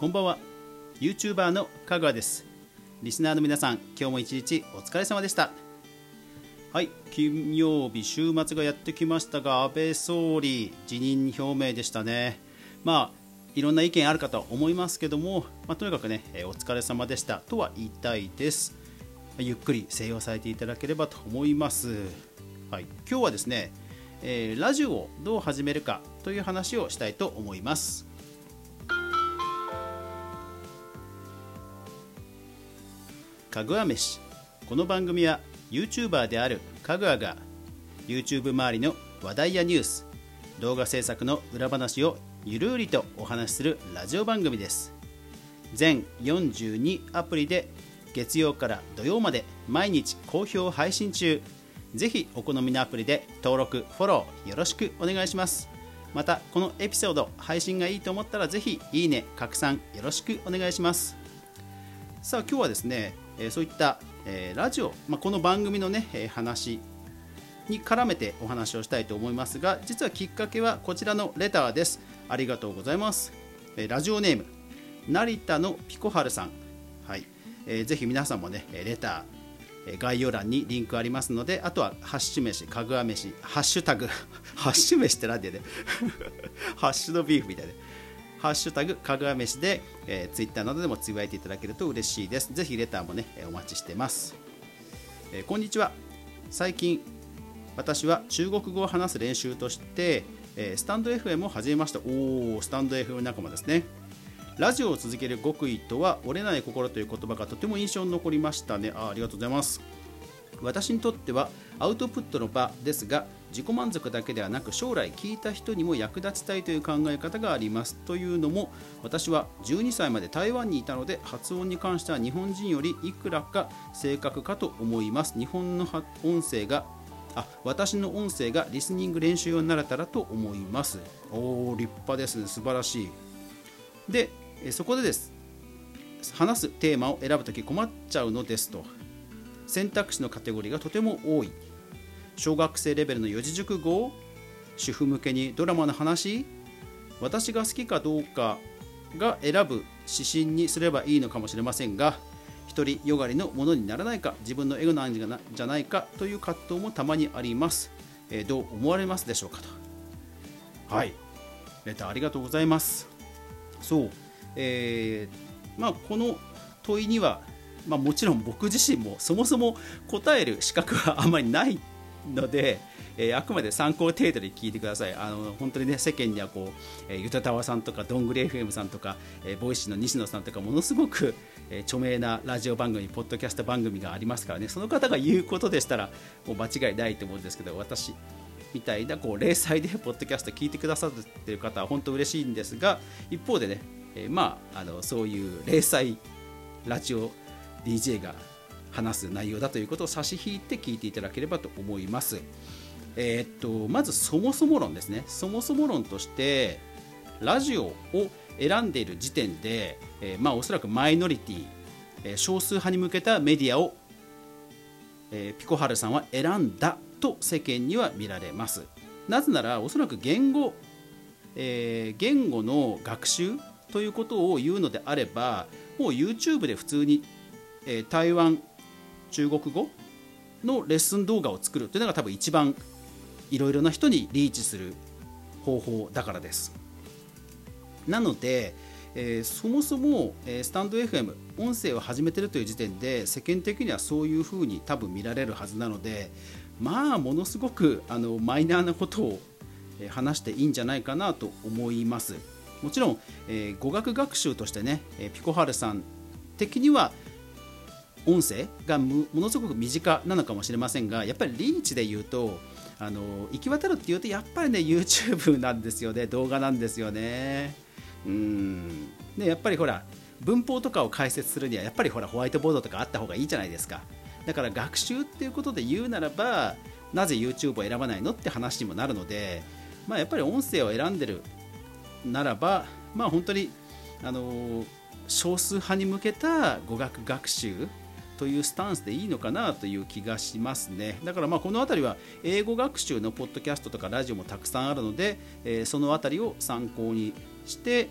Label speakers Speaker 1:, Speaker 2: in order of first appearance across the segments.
Speaker 1: こんばんは。YouTuber のかぐわです。リスナーの皆さん今日も一日お疲れ様でした。はい金曜日週末がやってきましたが安倍総理辞任表明でしたね。まあいろんな意見あるかと思いますけども、まあ、とにかくねお疲れ様でしたとは言いたいです。ゆっくり静養されていただければと思います、はい、今日はですね、えー、ラジオをどう始めるかという話をしたいと思います。かぐわ飯。この番組は YouTuber であるかぐわが YouTube 周りの話題やニュース動画制作の裏話をゆるりとお話しするラジオ番組です。全42アプリで月曜から土曜まで毎日好評配信中。ぜひお好みのアプリで登録フォローよろしくお願いします。またこのエピソード配信がいいと思ったらぜひいいね拡散よろしくお願いします。さあ今日はですねえそういった、えラジオ、まあ、この番組のね、え話に絡めてお話をしたいと思いますが実はきっかけはこちらのレターです。ありがとうございます、えラジオネーム成田のピコハルさん。はい、えー、ぜひ皆さんもねレター概要欄にリンクありますのであとはハッシュ飯かぐわ飯ハッシュタグ ハッシュ飯って何でね。ハッシュのビーフみたいなハッシュタグかぐわ飯で、えー、ツイッターなどでもつぶやいていただけると嬉しいです。ぜひレターもね、お待ちしてます。えー、こんにちは。最近、私は中国語を話す練習として、えー、スタンド FM を始めました。おお、スタンド FM 仲間ですね。ラジオを続ける極意とは折れない心という言葉がとても印象に残りましたね。あありがとうございます。私にとってはアウトプットの場ですが自己満足だけではなく将来聞いた人にも役立ちたいという考え方がありますというのも私は12歳まで台湾にいたので発音に関しては日本人よりいくらか正確かと思います。日本の音声があ私の音声がリスニング練習用になれたらと思います。おお立派です。ね素晴らしい。でそこでです。話すテーマを選ぶとき困っちゃうのですと。選択肢のカテゴリーがとても多い。小学生レベルの四字熟語主婦向けにドラマの話私が好きかどうかが選ぶ指針にすればいいのかもしれませんが独りよがりのものにならないか自分のエゴなんじゃないかという葛藤もたまにあります、えー、どう思われますでしょうかと。はい。レターありがとうございます。そう。えー、まあこの問いにはまあ、もちろん僕自身もそもそも答える資格はあまりないので、えー、あくまで参考程度で聞いてください。あの本当にね世間にはこう、えー、ゆとたわさんとかどんぐり FM さんとか、えー、ボイシーの西野さんとかものすごく、えー、著名なラジオ番組ポッドキャスト番組がありますからねその方が言うことでしたらもう間違いないと思うんですけど私みたいなこう零細でポッドキャスト聞いてくださっている方は本当嬉しいんですが一方でね、えー、まああのそういう零細ラジオ DJ が話す内容だということを差し引いて聞いていただければと思います。えー、っとまずそもそも論ですねそもそも論としてラジオを選んでいる時点で、えー、まあ、おそらくマイノリティ、えー、少数派に向けたメディアを、えピコハルさんは選んだと世間には見られますなぜならおそらく言語、え言語の学習ということを言うのであればもう YouTube で普通にえ台湾中国語のレッスン動画を作るというのが多分一番いろいろな人にリーチする方法だからです。なので、えー、そもそも、えー、スタンド FM 音声を始めてるという時点で世間的にはそういうふうに多分見られるはずなのでまあものすごくあのマイナーなことを話していいんじゃないかなと思います。もちろん、えー、語学学習としてねえピコハルさん的には音声がものすごく身近なのかもしれませんがやっぱりリーチで言うとあの行き渡るっていうとやっぱりね YouTube なんですよね。動画なんですよね。うん。でやっぱりほら文法とかを解説するにはやっぱりほらホワイトボードとかあった方がいいじゃないですか。だから学習っていうことで言うならばなぜ YouTube を選ばないのって話にもなるので、まあ、やっぱり音声を選んでるならばまあ本当にあの少数派に向けた語学学習というスタンスでいいのかなという気がしますねだからまあこの辺りは英語学習のポッドキャストとかラジオもたくさんあるので、えー、その辺りを参考にして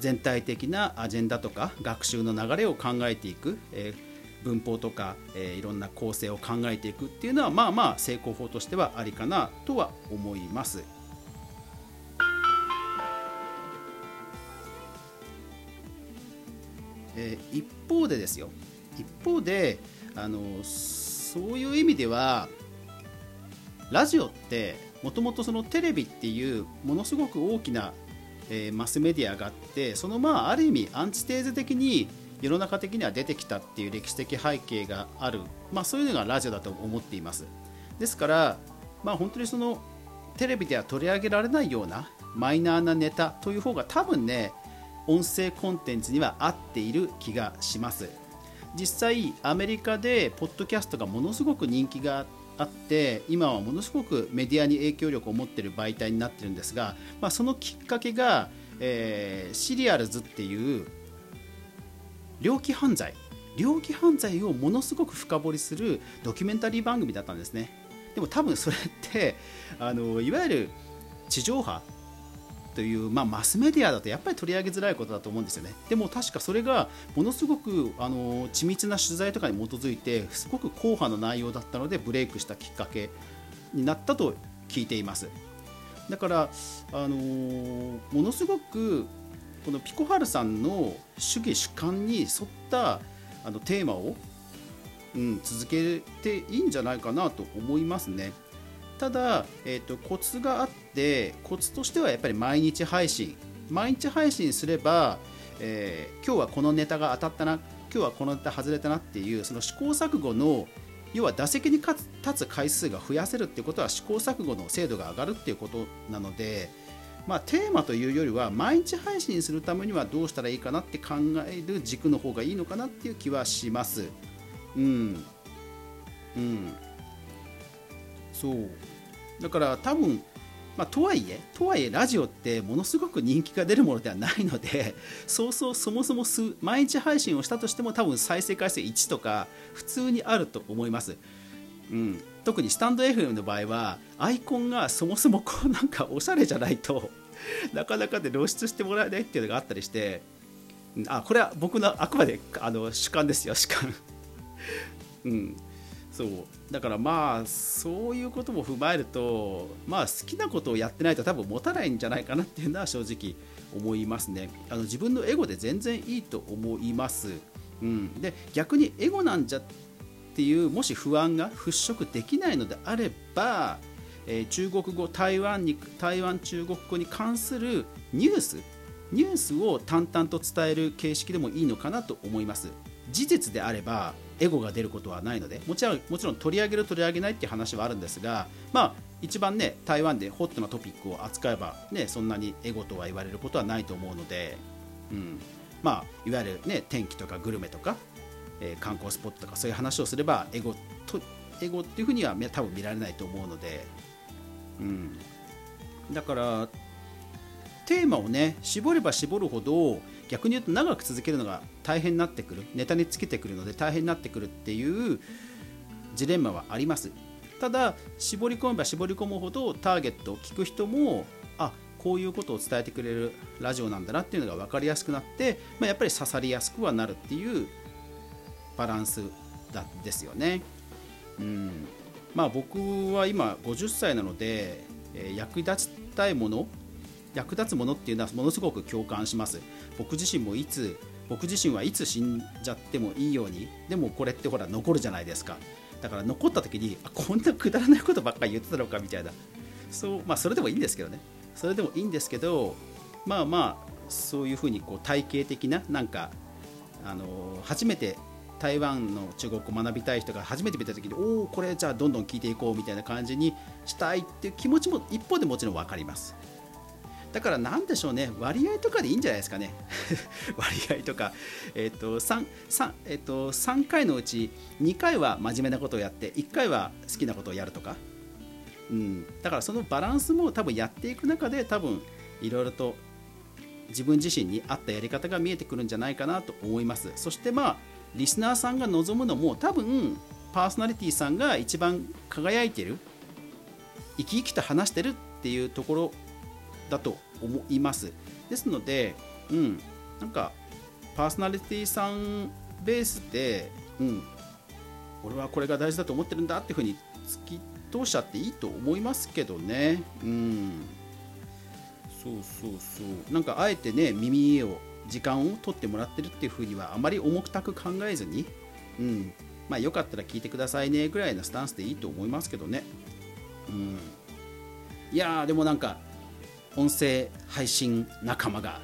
Speaker 1: 全体的なアジェンダとか学習の流れを考えていく、えー、文法とか、えー、いろんな構成を考えていくっていうのはまあまあ成功法としてはありかなとは思います。えー、一方でですよ一方であのそういう意味ではラジオってもともとそのテレビっていうものすごく大きな、えー、マスメディアがあってそのまあある意味アンチテーゼ的に世の中的には出てきたっていう歴史的背景がある、まあ、そういうのがラジオだと思っています。ですから、まあ、本当にそのテレビでは取り上げられないようなマイナーなネタという方が多分ね音声コンテンツには合っている気がします。実際アメリカでポッドキャストがものすごく人気があって今はものすごくメディアに影響力を持っている媒体になってるんですが、まあ、そのきっかけが、えー、シリアルズっていう猟奇犯罪。猟奇犯罪をものすごく深掘りするドキュメンタリー番組だったんですね。でも多分それってあのいわゆる地上波という、まあ、マスメディアだとやっぱり取り上げづらいことだと思うんですよねでも確かそれがものすごくあの緻密な取材とかに基づいてすごく硬派な内容だったのでブレイクしたきっかけになったと聞いていますだから、あのものすごくこのピコハルさんの主義主観に沿ったあのテーマを、うん、続けていいんじゃないかなと思いますね。ただ、えーと、コツがあってコツとしてはやっぱり毎日配信。毎日配信すれば、えー、今日はこのネタが当たったな今日はこのネタ外れたなっていうその試行錯誤の要は打席に立つ回数が増やせるっていうことは試行錯誤の精度が上がるっていうことなので、まあ、テーマというよりは毎日配信するためにはどうしたらいいかなって考える軸の方がいいのかなっていう気はします。うん、うん。そう。だから多分まあ、とはいえ、とはいえ、ラジオってものすごく人気が出るものではないので、そうそうそもそも毎日配信をしたとしても、多分再生回数1とか、普通にあると思います。うん、特にスタンド FM の場合は、アイコンがそもそもこうなんかおしゃれじゃないと、なかなかで露出してもらえないっていうのがあったりして、あこれは僕のあくまであの主観ですよ、主観。うんそう。だからまあそういうことも踏まえるとまあ好きなことをやってないと多分持たないんじゃないかなっていうのは正直思いますね。あの自分のエゴで全然いいと思います、うん、で逆にエゴなんじゃっていうもし不安が払拭できないのであれば、えー、中国語台湾に台湾中国語に関するニュースニュースを淡々と伝える形式でもいいのかなと思います。事実であればエゴが出ることはないのでもちろんもちろん取り上げる取り上げないっていう話はあるんですが、まあ、一番ね台湾でホットなトピックを扱えば、ね、そんなにエゴとは言われることはないと思うので、うん。まあ、いわゆる、ね、天気とかグルメとか、えー、観光スポットとかそういう話をすればエゴとエゴっていうふうには多分見られないと思うので、うん、だからテーマをね絞れば絞るほど逆に言うと長く続けるのが大変になってくる。ネタにつけてくるので大変になってくるっていうジレンマはあります。ただ絞り込めば絞り込むほどターゲットを聞く人もあこういうことを伝えてくれるラジオなんだなっていうのが分かりやすくなって、まあ、やっぱり刺さりやすくはなるっていうバランスだですよね。うん。まあ、僕は今50歳なので、え、役立ちたいもの役立つものっていうのはものすごく共感します。僕自身もいつ僕自身はいつ死んじゃってもいいようにでもこれってほら残るじゃないですか。だから残った時にあこんなくだらないことばっかり言ってたのかみたいな。そうまあそれでもいいんですけどね。それでもいいんですけどまあまあそういうふうにこう体系的ななんかあの初めて台湾の中国語を学びたい人が初めて見た時におおこれじゃあどんどん聞いていこうみたいな感じにしたいっていう気持ちも一方でもちろん分かります。だから何でしょうね、割合とかでいいんじゃないですかね。割合とか、え、ー、と 3, 3, えーと、3回のうち2回は真面目なことをやって、1回は好きなことをやるとか、うん、だからそのバランスも多分やっていく中で、多分いろいろと自分自身に合ったやり方が見えてくるんじゃないかなと思います。そしてまあ、リスナーさんが望むのも多分パーソナリティさんが一番輝いてる生き生きと話してるっていうところだと思います。ですのでうんなんかパーソナリティさんベースで、うん、俺はこれが大事だと思ってるんだっていうふうに突き通しちゃっていいと思いますけどね。うん。そうそうそう。なんかあえてね耳を時間を取ってもらってるっていうふうにはあまり重たく考えずにうんまあよかったら聞いてくださいねぐらいのスタンスでいいと思いますけどね。うん。いやでもなんか音声配信仲間が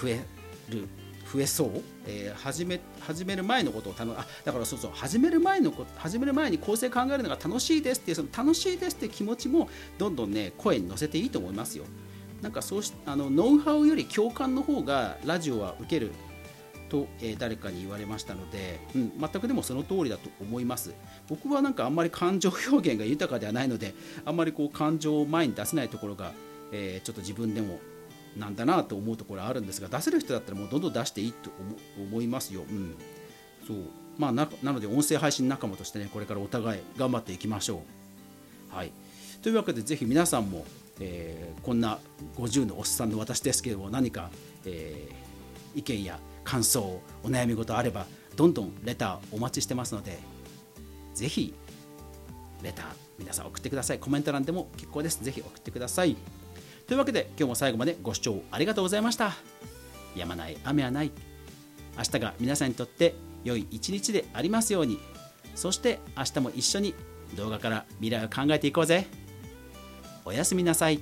Speaker 1: 増える増えそう、えー、始め始める前のことを頼あだからそうそう始める前のこと始める前に構成考えるのが楽しいですっていうその楽しいですっていう気持ちもどんどんね声に乗せていいと思いますよ。なんかそうしあのノウハウより共感の方がラジオは受けると、えー、誰かに言われましたので、うん、全くでもその通りだと思います。僕はなんかあんまり感情表現が豊かではないのであんまりこう感情を前に出せないところが、えー、ちょっと自分でもなんだなと思うところあるんですが出せる人だったらもうどんどん出していいと思いますよ、うん、そう。まあななので音声配信仲間としてねこれからお互い頑張っていきましょう。はい。というわけでぜひ皆さんも、えー、こんな50のおっさんの私ですけども何か、えー、意見や感想お悩み事あればどんどんレターお待ちしてますのでぜひレター皆さん送ってください。コメント欄でも結構です。ぜひ送ってください。というわけで今日も最後までご視聴ありがとうございました。やまない雨はない。明日が皆さんにとって良い一日でありますように。そして明日も一緒に動画から未来を考えていこうぜ。おやすみなさい。